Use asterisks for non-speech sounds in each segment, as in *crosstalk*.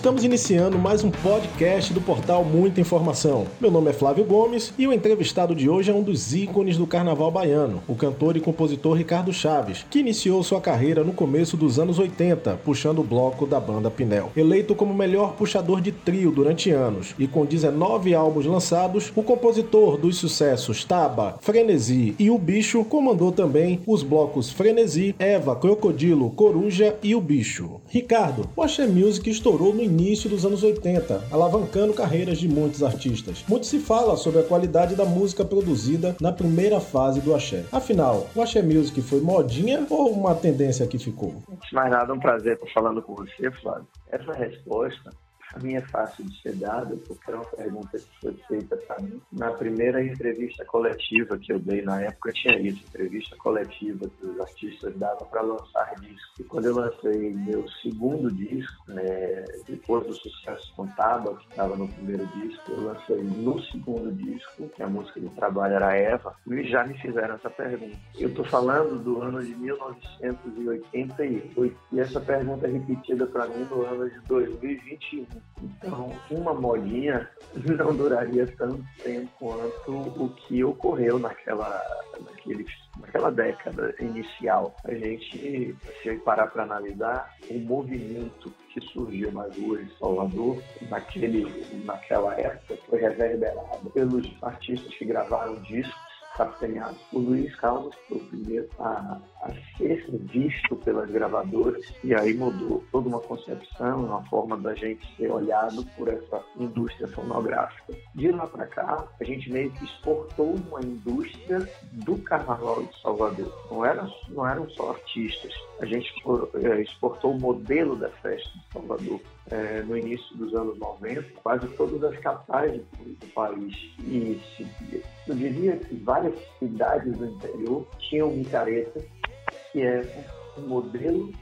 Estamos iniciando mais um podcast do portal Muita Informação. Meu nome é Flávio Gomes e o entrevistado de hoje é um dos ícones do carnaval baiano, o cantor e compositor Ricardo Chaves, que iniciou sua carreira no começo dos anos 80, puxando o bloco da banda Pinel. Eleito como melhor puxador de trio durante anos e com 19 álbuns lançados, o compositor dos sucessos Taba, Frenesi e O Bicho comandou também os blocos Frenesi, Eva, Crocodilo, Coruja e O Bicho. Ricardo, o Axé Music estourou no início dos anos 80, alavancando carreiras de muitos artistas. Muito se fala sobre a qualidade da música produzida na primeira fase do axé. Afinal, o Axé Music foi modinha ou uma tendência que ficou? Antes de mais nada, um prazer estar falando com você, Flávio. Essa resposta a minha é fácil de ser dada, porque era uma pergunta que foi feita para mim. Na primeira entrevista coletiva que eu dei na época, tinha isso, entrevista coletiva que os artistas davam para lançar disco. E quando eu lancei meu segundo disco, né, depois do sucesso com Taba, que estava no primeiro disco, eu lancei no segundo disco, que a música de trabalho era Eva, e já me fizeram essa pergunta. Eu estou falando do ano de 1988, e essa pergunta é repetida para mim no ano de 2021. Então, uma modinha *laughs* não duraria tanto tempo quanto o que ocorreu naquela, naquele, naquela década inicial. A gente, se parar para analisar, o movimento que surgiu nas ruas de Salvador, naquele, naquela época, foi reverberado pelos artistas que gravaram discos capitaneado por Luiz Caldas, foi o primeiro a, a, ser visto pelas gravadoras, e aí mudou toda uma concepção, uma forma da gente ser olhado por essa indústria fonográfica. De lá para cá, a gente meio que exportou uma indústria do carnaval de Salvador. Não, era, não eram só artistas, a gente eh, exportou o modelo da festa de Salvador. É, no início dos anos 90, quase todas as capitais do país e eu diria que várias cidades do interior tinham micareta, que é um modelo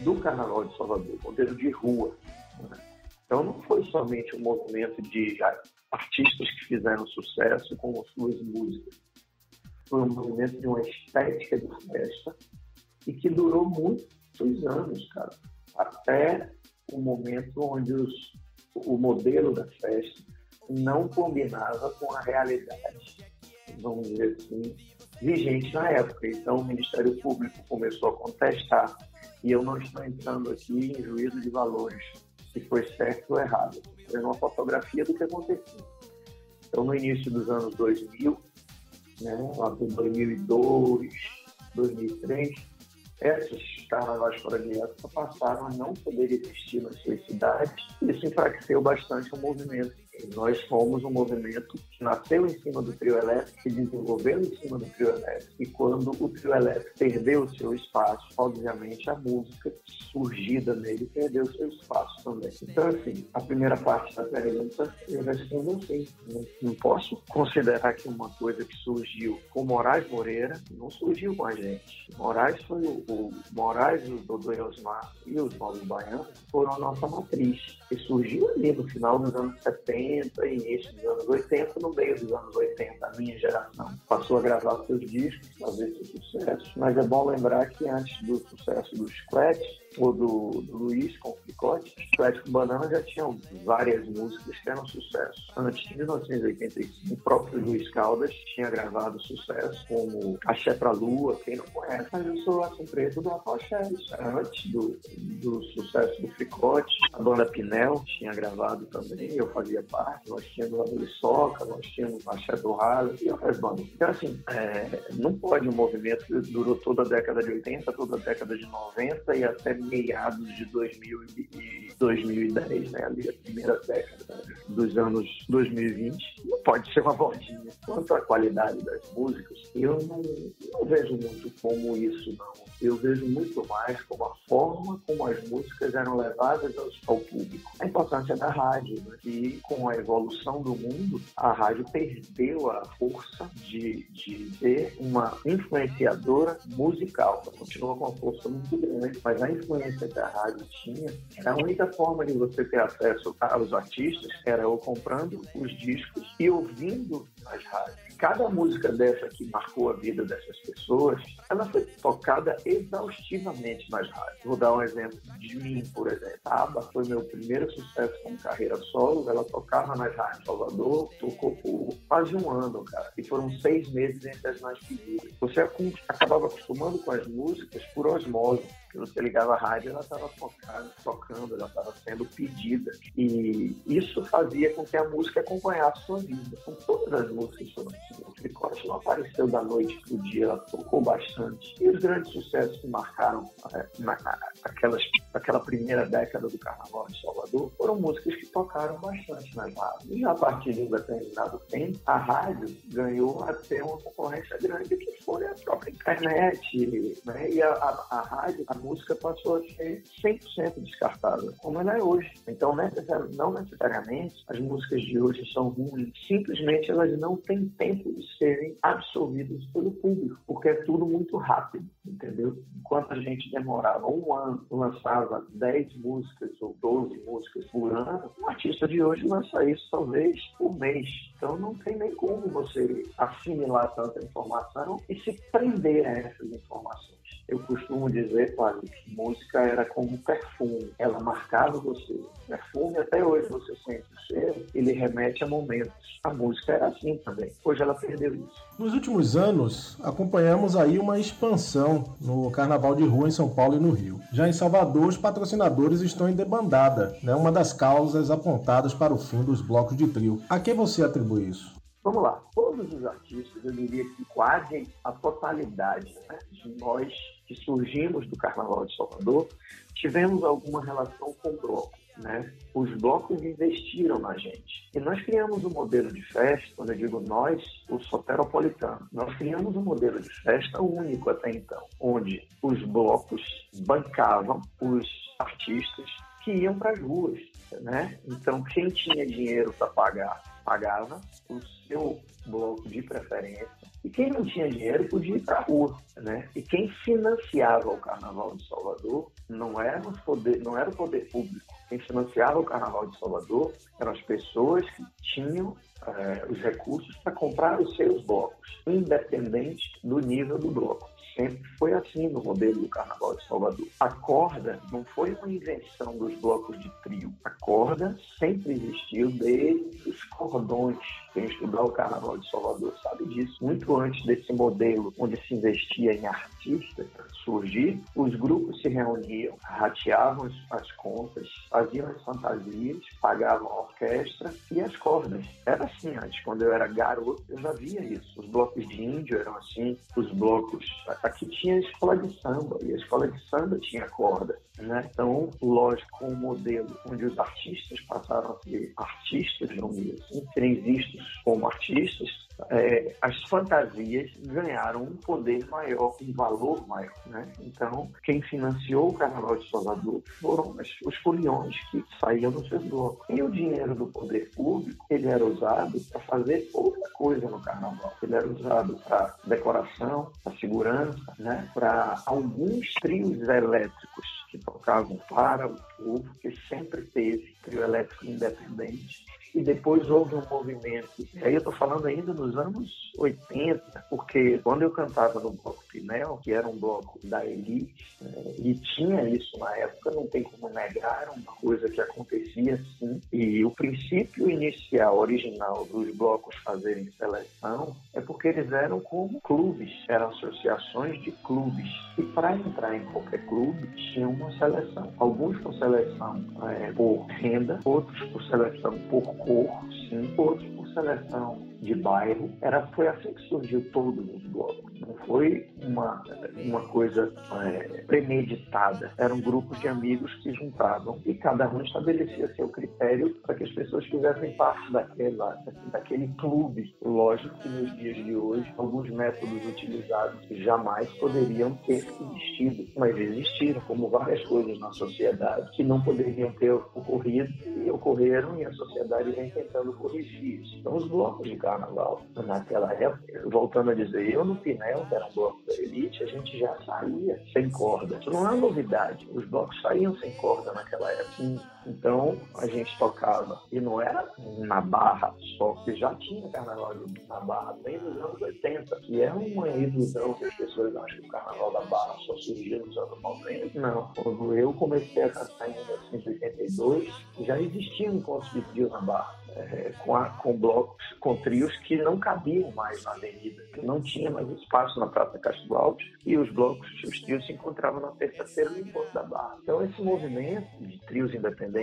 do Carnaval de Salvador, modelo de rua. Né? Então não foi somente um movimento de artistas que fizeram sucesso com suas músicas. Foi um movimento de uma estética de festa e que durou muitos anos, cara. Até o momento onde os, o modelo da festa não combinava com a realidade, vamos dizer assim, vigente na época. Então, o Ministério Público começou a contestar, e eu não estou entrando aqui em juízo de valores, se foi certo ou errado, estou uma fotografia do que aconteceu. Então, no início dos anos 2000, né, lá por 2002, 2003, essas carnavais fora de época passaram a não poder existir nas suas cidades. Isso enfraqueceu bastante o movimento nós fomos um movimento que nasceu em cima do trio elétrico, se desenvolveu em cima do trio elétrico. E quando o trio elétrico perdeu o seu espaço, obviamente a música surgida nele perdeu o seu espaço também. Então, assim, a primeira parte da pergunta eu respondo assim. Não, não posso considerar que uma coisa que surgiu com Moraes Moreira não surgiu com a gente. Moraes foi o, o Moraes, o Dodô Osmar e os Novos Baianos foram a nossa matriz. E surgiu ali no final dos anos 70 90, início dos anos 80, no meio dos anos 80, a minha geração passou a gravar seus discos, fazer seus sucessos. Mas é bom lembrar que antes do sucesso do Chiclete, do, do Luiz com o Picote, Chiclete com Banana já tinham várias músicas que eram sucesso. Antes de 1985, o próprio Luiz Caldas tinha gravado sucesso como Axé pra Lua, quem não conhece, mas eu sou assim preto do Apaché. Antes do, do sucesso do Fricote, a banda Pinel tinha gravado também, eu fazia parte, nós tínhamos a Soca, nós tínhamos Axé do Ralo e outras bandas. Então, assim, é, não pode um movimento que durou toda a década de 80, toda a década de 90 e até meados de 2000 e 2010, né, ali a primeira década dos anos 2020, não pode ser uma modinha. Quanto à qualidade das músicas, eu não, não vejo muito como isso, não. Eu vejo muito mais como a forma como as músicas eram levadas ao público. A importância da rádio, né? e com a evolução do mundo, a rádio perdeu a força de, de ser uma influenciadora musical. Ela continua com uma força muito grande, mas a influência que a rádio tinha, a única forma de você ter acesso aos artistas era ou comprando os discos e ouvindo nas rádios. cada música dessa que marcou a vida dessas pessoas, ela foi tocada exaustivamente nas rádios. Vou dar um exemplo de mim, por exemplo. A foi meu primeiro sucesso com carreira solo. Ela tocava nas rádios Salvador, tocou por quase um ano, cara. E foram seis meses entre as mais pedidas. Você acabava acostumando com as músicas por osmose que você ligava a rádio, ela estava tocando, ela estava sendo pedida. E isso fazia com que a música acompanhasse sua vida. Com todas as músicas assim. O Fricote não apareceu da noite para o dia, ela tocou bastante. E os grandes sucessos que marcaram é, na, aquelas, aquela primeira década do Carnaval de Salvador foram músicas que tocaram bastante nas rádios. E a partir de um determinado tempo, a rádio ganhou até uma concorrência grande que foi a própria internet. Né? E a, a, a rádio, a música passou a ser 100% descartada, como ela é hoje. Então, não necessariamente as músicas de hoje são ruins, simplesmente elas não têm tempo de serem absorvidas pelo público, porque é tudo muito rápido, entendeu? Enquanto a gente demorava um ano, lançava 10 músicas ou 12 músicas por ano, um artista de hoje lança isso talvez por mês. Então, não tem nem como você assimilar tanta informação e se prender a essas informações. Eu costumo dizer, Flávio, que música era como perfume. Ela marcava você. Perfume, até hoje você sente o cheiro, ele remete a momentos. A música era assim também. Hoje ela perdeu isso. Nos últimos anos, acompanhamos aí uma expansão no Carnaval de Rua em São Paulo e no Rio. Já em Salvador, os patrocinadores estão em debandada, né? uma das causas apontadas para o fim dos blocos de trio. A quem você atribui isso? Vamos lá, todos os artistas, eu diria que quase a totalidade né, de nós que surgimos do Carnaval de Salvador, tivemos alguma relação com o bloco. Né? Os blocos investiram na gente. E nós criamos um modelo de festa, quando eu digo nós, o soteropolitano, nós criamos um modelo de festa único até então, onde os blocos bancavam os artistas que iam para as ruas. Né? Então, quem tinha dinheiro para pagar, pagava o seu bloco de preferência e quem não tinha dinheiro podia ir para a rua, né? E quem financiava o Carnaval de Salvador não era, poder, não era o poder público. Quem financiava o Carnaval de Salvador eram as pessoas que tinham é, os recursos para comprar os seus blocos, independente do nível do bloco sempre foi assim no modelo do Carnaval de Salvador. A corda não foi uma invenção dos blocos de trio. A corda sempre existiu desde os cordões. Quem estudar o Carnaval de Salvador sabe disso. Muito antes desse modelo onde se investia em artistas surgir, os grupos se reuniam, rateavam as contas, faziam as fantasias, pagavam a orquestra e as cordas. Era assim antes. Quando eu era garoto, eu já via isso. Os blocos de índio eram assim, os blocos aqui tinha a escola de samba, e a escola de samba tinha corda. Né? Então, lógico, um modelo onde os artistas passaram a ser artistas, vamos dizer assim, serem vistos como artistas, é, as fantasias ganharam um poder maior, um valor maior. Né? Então, quem financiou o Carnaval de Salvador foram os foliões que saíam do seu bloco. E o dinheiro do poder público, ele era usado para fazer outra coisa no Carnaval. Ele era usado para decoração, para segurança, né? para alguns trios elétricos tocavam para o povo, que sempre teve trio elétrico independente e depois houve um movimento. E aí eu estou falando ainda nos anos 80, porque quando eu cantava no Bloco Pinel, que era um bloco da elite, é, e tinha isso na época, não tem como negar, era uma coisa que acontecia assim. E o princípio inicial, original dos blocos fazerem seleção é porque eles eram como clubes, eram associações de clubes. E para entrar em qualquer clube, tinha uma seleção. Alguns com seleção é, por renda, outros por seleção por cor, sim, outros por seleção de bairro. Era, foi assim que surgiu todos os blocos. Não foi uma, uma coisa é, premeditada. Eram grupos de amigos que juntavam e cada um estabelecia seu critério para que as pessoas fizessem parte daquela, daquele clube. Lógico que nos dias de hoje, alguns métodos utilizados jamais poderiam ter existido, mas existiram, como várias coisas na sociedade que não poderiam ter ocorrido e ocorreram e a sociedade vem tentando corrigir isso. Então, os blocos de carnaval, naquela época, voltando a dizer, eu no Pinel, que era um bloco da elite, a gente já saía sem corda. Isso não é novidade. Os blocos saíam sem corda naquela época. Então a gente tocava, e não era na Barra só, que já tinha carnaval na Barra desde os anos 80, que é uma ilusão que as pessoas acham que o carnaval da Barra só surgiu nos anos 90. Não, quando eu comecei a cantar em 1982, já existiam encontros de trio na Barra é, com, a, com blocos, com trios que não cabiam mais na avenida, que não tinha mais espaço na Praça Castro Alto e os blocos, os trios se encontravam na terça-feira no encontro da Barra. Então esse movimento de trios independentes,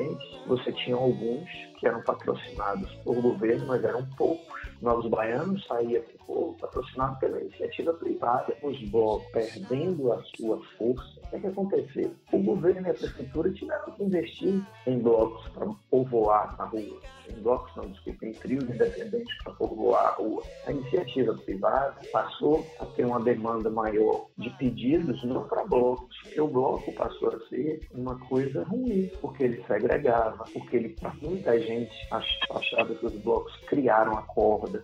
você tinha alguns que eram patrocinados por governo, mas eram poucos. Novos Baianos saía por patrocinado pela iniciativa privada, os blocos perdendo a sua força. O que, é que aconteceu? O governo e a prefeitura tiveram que investir em blocos para povoar a rua em blocos, não, desculpa, em trios independentes para povoar a rua. A iniciativa privada passou a ter uma demanda maior de pedidos, não para blocos, porque o bloco passou a ser uma coisa ruim, porque ele segregava, porque ele, para muita gente, achava que os blocos criaram a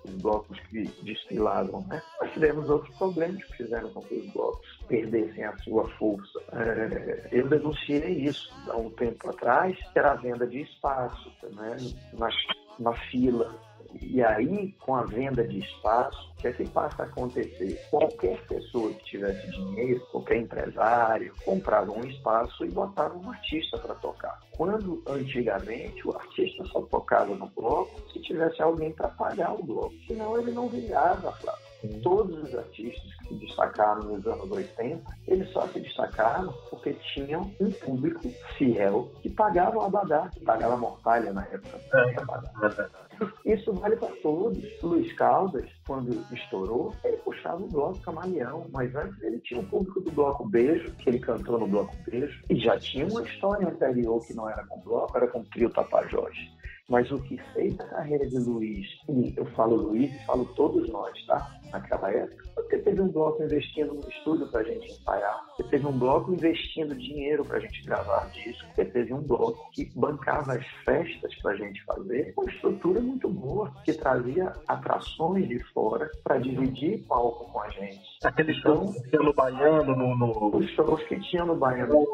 os blocos que desfilavam, né? Nós tivemos outros problemas que fizeram com que os blocos perdessem a sua força. É, eu denunciei isso há um tempo atrás, que era a venda de espaço, né? nas, na fila. E aí, com a venda de espaço, o que é que passa a acontecer? Qualquer pessoa que tivesse dinheiro, qualquer empresário, comprava um espaço e botava um artista para tocar. Quando antigamente o artista só tocava no bloco se tivesse alguém para pagar o bloco, senão ele não vingava, Flávio. Todos os artistas que se destacaram nos anos 80, eles só se destacaram porque tinham um público fiel que pagava o abadá, que pagava a mortalha na época. É, Isso vale para todos. Luiz Caldas, quando estourou, ele puxava o bloco camaleão, mas antes ele tinha o público do bloco Beijo, que ele cantou no bloco Beijo, e já tinha uma história anterior que não era com bloco, era com o trio Tapajós. Mas o que fez a carreira de Luiz, e eu falo Luiz e falo todos nós, tá? Naquela época, porque teve um bloco investindo no estúdio para a gente ensaiar, você teve um bloco investindo dinheiro para a gente gravar disco, você teve um bloco que bancava as festas para a gente fazer, uma estrutura muito boa, que trazia atrações de fora para dividir palco com a gente. Aqueles então, shows que no Baiano, no, no... Os shows que tinham no Baiano,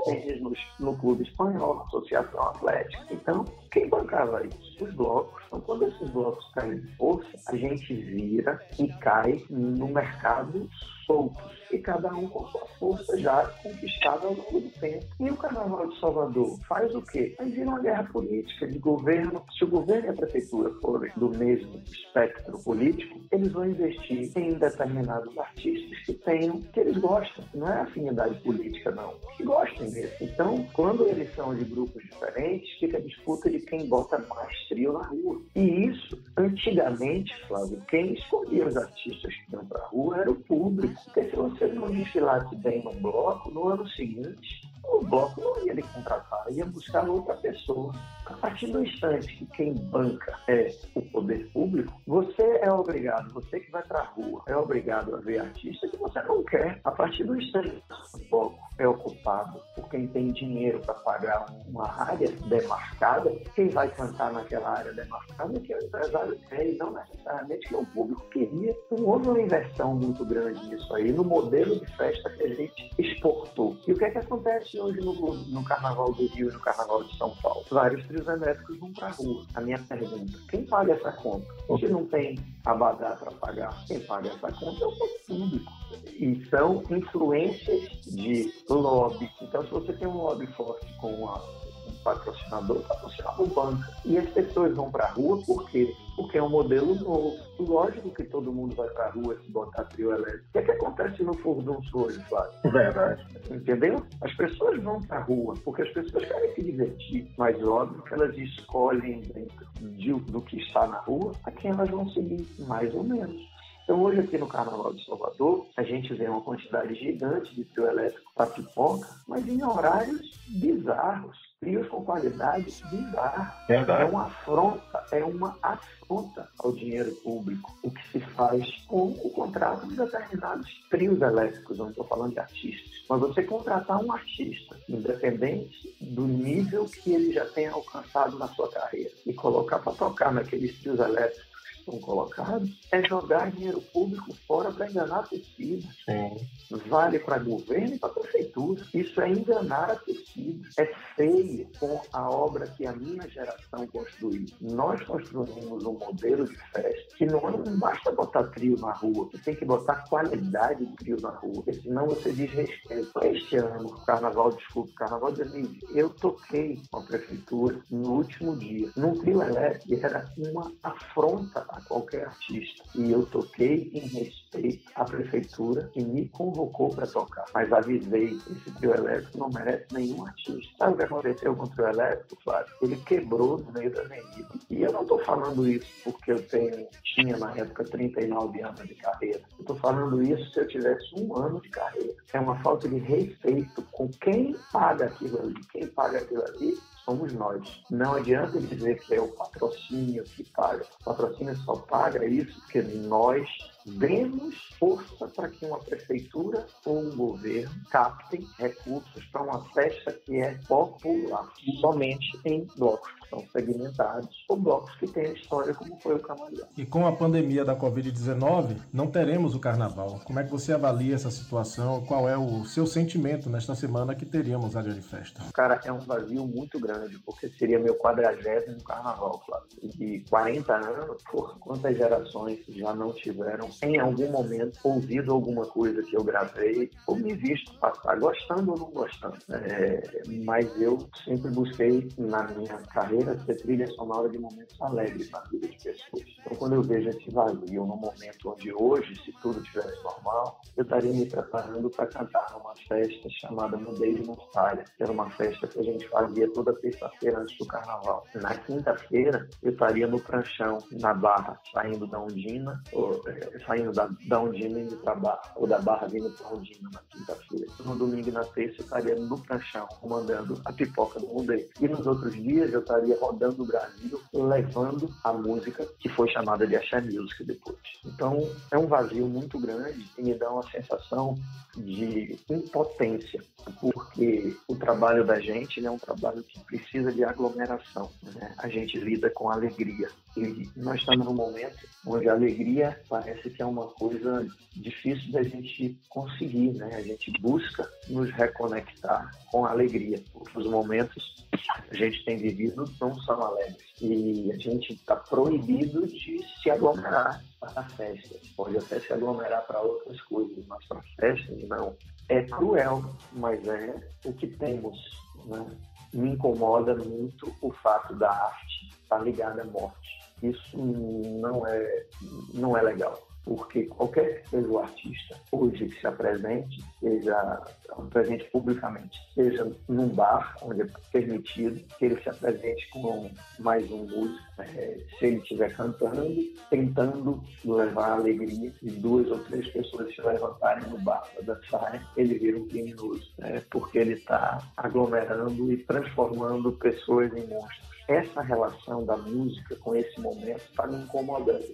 no, no Clube Espanhol, na Associação Atlética. Então, quem bancava isso? Os blocos. Então, quando esses blocos caem de força, a gente vira e cai no mercado soltos e cada um com sua força já conquistada ao longo do tempo. E o Carnaval de Salvador faz o quê? Aí vira uma guerra política de governo. Se o governo e a prefeitura forem do mesmo espectro político, eles vão investir em determinados artistas que tenham, que eles gostam. Não é afinidade política, não. Que gostem mesmo. Então, quando eles são de grupos diferentes, fica a disputa de quem bota mais trio na rua. E isso, antigamente, Flávio, quem escolhia os artistas que iam para a rua era o público. Porque se você não desfilasse bem no bloco, no ano seguinte, o bloco não ia lhe contratar, ia buscar outra pessoa. A partir do instante que quem banca é o poder público, você é obrigado, você que vai para a rua, é obrigado a ver artista que você não quer. A partir do instante que o bloco é ocupado por quem tem dinheiro para pagar uma área demarcada, quem vai cantar naquela área demarcada é que o empresário quer e não necessariamente que o público queria. Então houve uma inversão muito grande nisso aí, no modelo de festa que a gente exportou. E o que é que acontece hoje no, no Carnaval do Rio e no Carnaval de São Paulo? Vários trios elétricos vão para a rua. A minha pergunta, quem paga essa conta? Se não tem abadá para pagar, quem paga essa conta é o público. E são influências de lobby. Então, se você tem um lobby forte com uma, patrocinador, o patrocinador banca. E as pessoas vão para a rua por quê? Porque é um modelo novo. Lógico que todo mundo vai para a rua se botar trio elétrico. O que, é que acontece no furdunço hoje, Flávio? Verdade. Entendeu? As pessoas vão para a rua porque as pessoas querem se divertir. Mas óbvio que elas escolhem dentro de, do que está na rua a quem elas vão seguir, mais ou menos. Então, hoje aqui no Carnaval de Salvador, a gente vê uma quantidade gigante de trio elétrico para pipoca, mas em horários bizarros, trios com qualidade bizarra. Verdade. É uma afronta, é uma afronta ao dinheiro público, o que se faz com o contrato de determinados trios elétricos, não estou falando de artistas. Mas você contratar um artista, independente do nível que ele já tenha alcançado na sua carreira, e colocar para tocar naqueles trios elétricos estão colocados é jogar dinheiro público fora para enganar a torcida. Vale para governo e para prefeitura. Isso é enganar a torcida. É feio com a obra que a minha geração construiu. Nós construímos um modelo de festa que não, não basta botar trio na rua, você tem que botar qualidade de trio na rua, senão você diz respeito. Este ano, carnaval, desculpa, carnaval de 2020, eu toquei com a prefeitura no último dia, num trio elétrico, era uma afronta a qualquer artista. E eu toquei em respeito à prefeitura me convocou para tocar. Mas avisei, esse trio elétrico não merece nenhum artista. Sabe o que aconteceu com o trio elétrico, Flávio? Ele quebrou no meio da avenida. E eu não estou falando isso porque eu tenho, tinha na época 39 anos de carreira. Eu estou falando isso se eu tivesse um ano de carreira. É uma falta de respeito com quem paga aquilo ali. Quem paga aquilo ali somos nós. Não adianta dizer que é o patrocínio que paga. O patrocínio só paga isso porque nós demos força para que uma prefeitura ou um governo captem recursos para uma festa que é popular, somente em blocos são segmentados ou blocos que têm história, como foi o Camaleão. E com a pandemia da Covid-19, não teremos o carnaval. Como é que você avalia essa situação? Qual é o seu sentimento nesta semana que teríamos a de festa? Cara, é um vazio muito grande, porque seria meu quadragésimo carnaval, Flávio. E 40 anos, por quantas gerações já não tiveram em algum momento ouvido alguma coisa que eu gravei ou me visto passar, gostando ou não gostando. É, mas eu sempre busquei na minha carreira ser trilha sonora de momentos alegres na vida de pessoas. Então, quando eu vejo esse vazio no momento onde hoje, se tudo tivesse normal, eu estaria me preparando para cantar numa festa chamada Mudei de Nostalgia, que era uma festa que a gente fazia toda terça-feira antes do carnaval. Na quinta-feira, eu estaria no pranchão, na Barra, saindo da Undina, ou, é, saindo da, da Undina indo para Barra, ou da Barra vindo para Undina na quinta-feira. No domingo e na terça, eu estaria no pranchão, comandando a pipoca do Mudei. E nos outros dias, eu estaria rodando o Brasil, levando a música que foi chamada de Axé Music depois. Então, é um vazio muito grande e me dá uma sensação de impotência, porque o trabalho da gente é um trabalho que precisa de aglomeração. Né? A gente lida com alegria. E nós estamos num momento onde a alegria parece que é uma coisa difícil da gente conseguir, né? A gente busca nos reconectar com a alegria, os momentos a gente tem vivido não são alegres. E a gente está proibido de se aglomerar para festas. Pode até se aglomerar para outras coisas, mas para festas não. É cruel, mas é o que temos. Né? Me incomoda muito o fato da arte estar ligada à morte isso não é, não é legal porque qualquer que seja o artista hoje que se apresente, seja apresente publicamente, seja num bar onde é permitido que ele se apresente com mais um músico, é, se ele estiver cantando, tentando levar alegria e duas ou três pessoas se levantarem no bar para dançarem, ele vira um criminoso, né? porque ele está aglomerando e transformando pessoas em monstros essa relação da música com esse momento está me incomodando,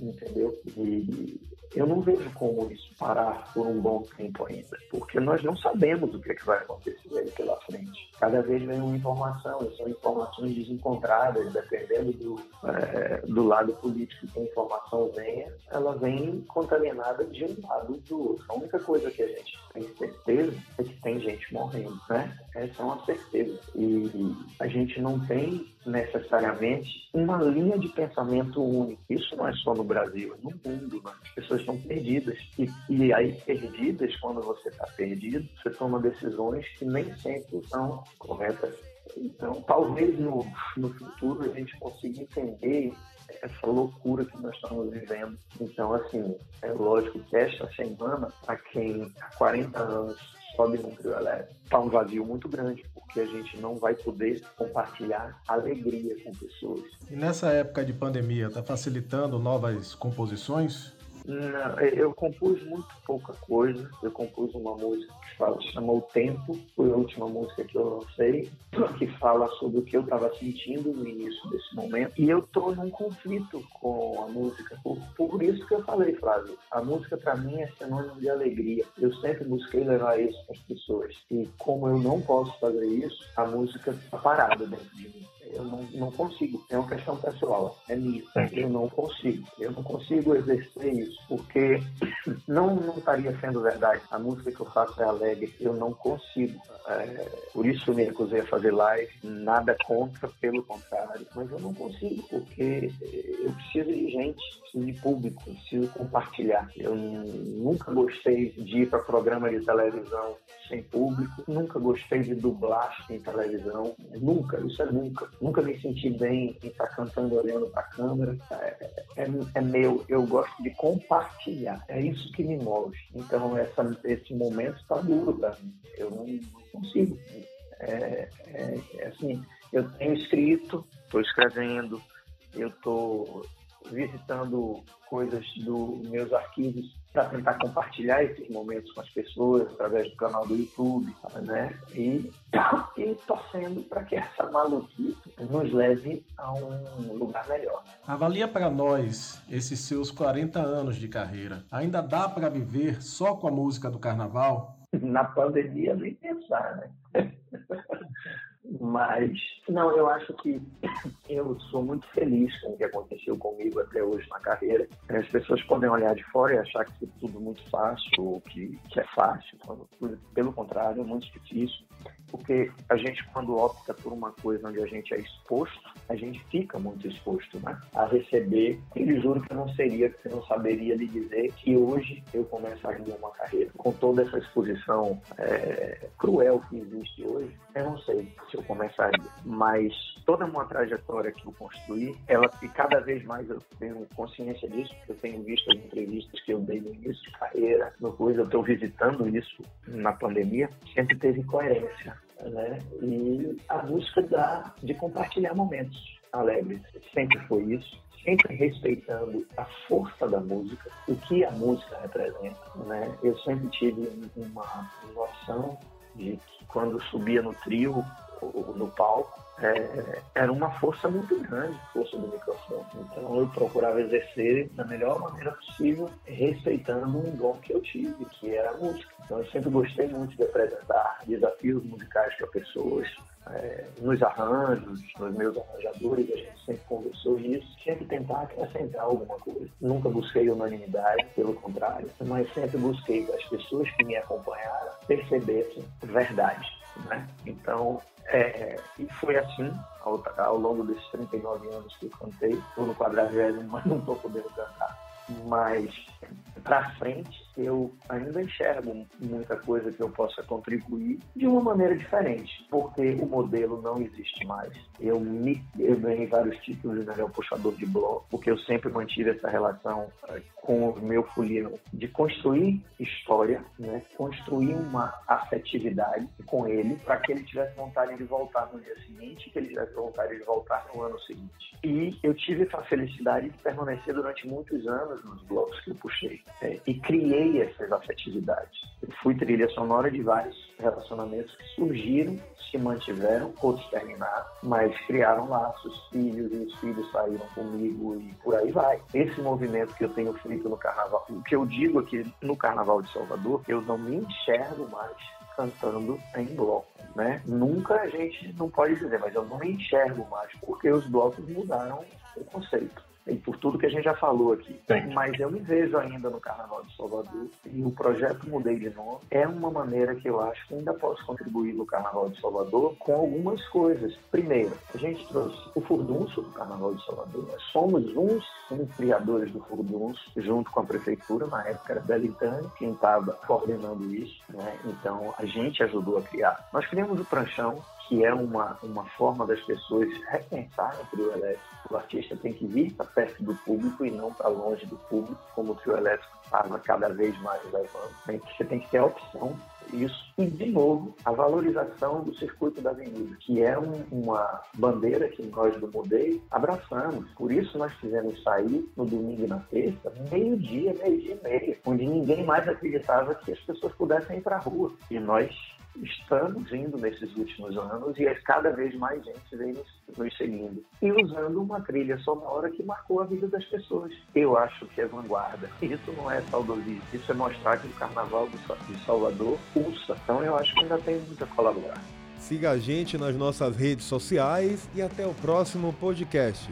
entendeu? E eu não vejo como isso parar por um bom tempo ainda, porque nós não sabemos o que, é que vai acontecer aí pela frente. Cada vez vem uma informação, e são informações desencontradas, dependendo do, é, do lado político que a informação venha, ela vem contaminada de um lado do outro. A única coisa que a gente tem certeza é que tem gente morrendo, né? Essa é uma certeza. E a gente não tem necessariamente uma linha de pensamento única. Isso não é só no Brasil, é no mundo. Né? As pessoas estão perdidas. E, e aí, perdidas, quando você está perdido, você toma decisões que nem sempre são corretas. Então, talvez no, no futuro a gente consiga entender essa loucura que nós estamos vivendo. Então, assim, é lógico que esta semana, a quem há 40 anos sobe no trio elétrico, está um vazio muito grande, porque a gente não vai poder compartilhar alegria com pessoas. E nessa época de pandemia, está facilitando novas composições? Eu compus muito pouca coisa. Eu compus uma música que fala, chama O Tempo, foi a última música que eu lancei, *clears throat* que fala sobre o que eu estava sentindo no início desse momento. E eu estou num conflito com a música. Por, por isso que eu falei, Flávio, a música para mim é sinônimo de alegria. Eu sempre busquei levar isso para as pessoas. E como eu não posso fazer isso, a música está parada dentro de mim eu não, não consigo. É uma questão pessoal, é minha. Eu não consigo. Eu não consigo exercer isso, porque *coughs* não, não estaria sendo verdade. A música que eu faço é alegre. Eu não consigo. É, por isso eu me recusei a fazer live. Nada contra, pelo contrário. Mas eu não consigo, porque eu preciso de gente, preciso de público, preciso compartilhar. Eu nunca gostei de ir para programa de televisão sem público, nunca gostei de dublar em televisão, nunca, isso é nunca. Nunca me senti bem em estar cantando olhando para a câmera. É, é, é, meu, eu gosto de compartilhar, é isso que me move. Então, essa, esse momento está duro para mim, eu não, consigo. É, é, é, assim, eu tenho escrito, estou escrevendo, eu estou visitando coisas dos meus arquivos para tentar compartilhar esses momentos com as pessoas através do canal do YouTube, né? E, *coughs* e torcendo para que essa maluquice nos leve a um lugar melhor. Avalia para nós esses seus 40 anos de carreira. Ainda dá para viver só com a música do carnaval? Na pandemia, nem pensar, né? *laughs* Mas, não, eu acho que *coughs* eu sou muito feliz com o que aconteceu comigo até hoje na carreira. As pessoas podem olhar de fora e achar que tudo muito fácil, ou que, que é fácil, quando, pelo contrário, é muito difícil. Porque a gente, quando opta por uma coisa onde a gente é exposto, a gente fica muito exposto né? a receber. E juro que eu não seria, que não saberia lhe dizer que hoje eu começaria uma carreira. Com toda essa exposição é, cruel que existe hoje, eu não sei eu começaria. Mas toda uma trajetória que eu construí, ela e cada vez mais eu tenho consciência disso, porque eu tenho visto as entrevistas que eu dei no início de carreira, no coisa, eu estou visitando isso na pandemia, sempre teve coerência. Né? E a busca da, de compartilhar momentos alegres. Sempre foi isso sempre respeitando a força da música, o que a música representa, né? Eu sempre tive uma noção de que quando subia no trio no palco, é, era uma força muito grande, força do microfone. Então eu procurava exercer da melhor maneira possível, respeitando um dom que eu tive, que era a música. Então eu sempre gostei muito de apresentar desafios musicais para pessoas, é, nos arranjos, nos meus arranjadores, a gente sempre conversou isso, sempre tentar acrescentar alguma coisa. Nunca busquei unanimidade, pelo contrário, mas sempre busquei que as pessoas que me acompanharam percebessem verdade. Né? Então, é, e foi assim ao, ao, longo desses 39 anos que eu cantei. Estou no quadragésimo, *laughs* mas não estou podendo cantar. Mas para frente, eu ainda enxergo muita coisa que eu possa contribuir de uma maneira diferente, porque o modelo não existe mais. Eu, me, eu ganhei vários títulos de melhor puxador de bloco, porque eu sempre mantive essa relação eh, com o meu folião de construir história, né? construir uma afetividade com ele para que ele tivesse vontade de voltar no dia seguinte, que ele tivesse vontade de voltar no ano seguinte. E eu tive a felicidade de permanecer durante muitos anos nos blocos que eu puxei é, e criei essas afetividades. Eu fui trilha sonora de vários relacionamentos que surgiram, se mantiveram, outros terminaram, mas criaram laços, filhos, e os filhos saíram comigo e por aí vai. Esse movimento que eu tenho feito no carnaval, o que eu digo aqui no Carnaval de Salvador, eu não me enxergo mais cantando em bloco, né? Nunca a gente não pode dizer, mas eu não me enxergo mais, porque os blocos mudaram o conceito e por tudo que a gente já falou aqui. Sim. Mas eu me vejo ainda no Carnaval de Salvador e o projeto Mudei de Nome é uma maneira que eu acho que ainda posso contribuir no Carnaval de Salvador com algumas coisas. Primeiro, a gente trouxe o furdunço do Carnaval de Salvador. Nós somos uns, criadores do furdunço, junto com a prefeitura, na época era Belitânia, quem estava coordenando isso, né? Então a gente ajudou a criar. Nós criamos o pranchão, que é uma, uma forma das pessoas repensarem o trio elétrico. O artista tem que vir para perto do público e não para longe do público, como o trio elétrico estava cada vez mais levando. Você tem que ter a opção isso. E, de novo, a valorização do circuito da avenida, que é um, uma bandeira que nós do Mudei abraçamos. Por isso nós fizemos sair no domingo e na terça, meio-dia, meio-dia e meia, onde ninguém mais acreditava que as pessoas pudessem ir para a rua. E nós estamos indo nesses últimos anos e é cada vez mais gente vem nos, seguindo. E usando uma trilha sonora que marcou a vida das pessoas. Eu acho que é vanguarda. Isso não é saudosismo, isso é mostrar que o Carnaval de Salvador pulsa. Então eu acho que ainda tem muito a colaborar. Siga a gente nas nossas redes sociais e até o próximo podcast.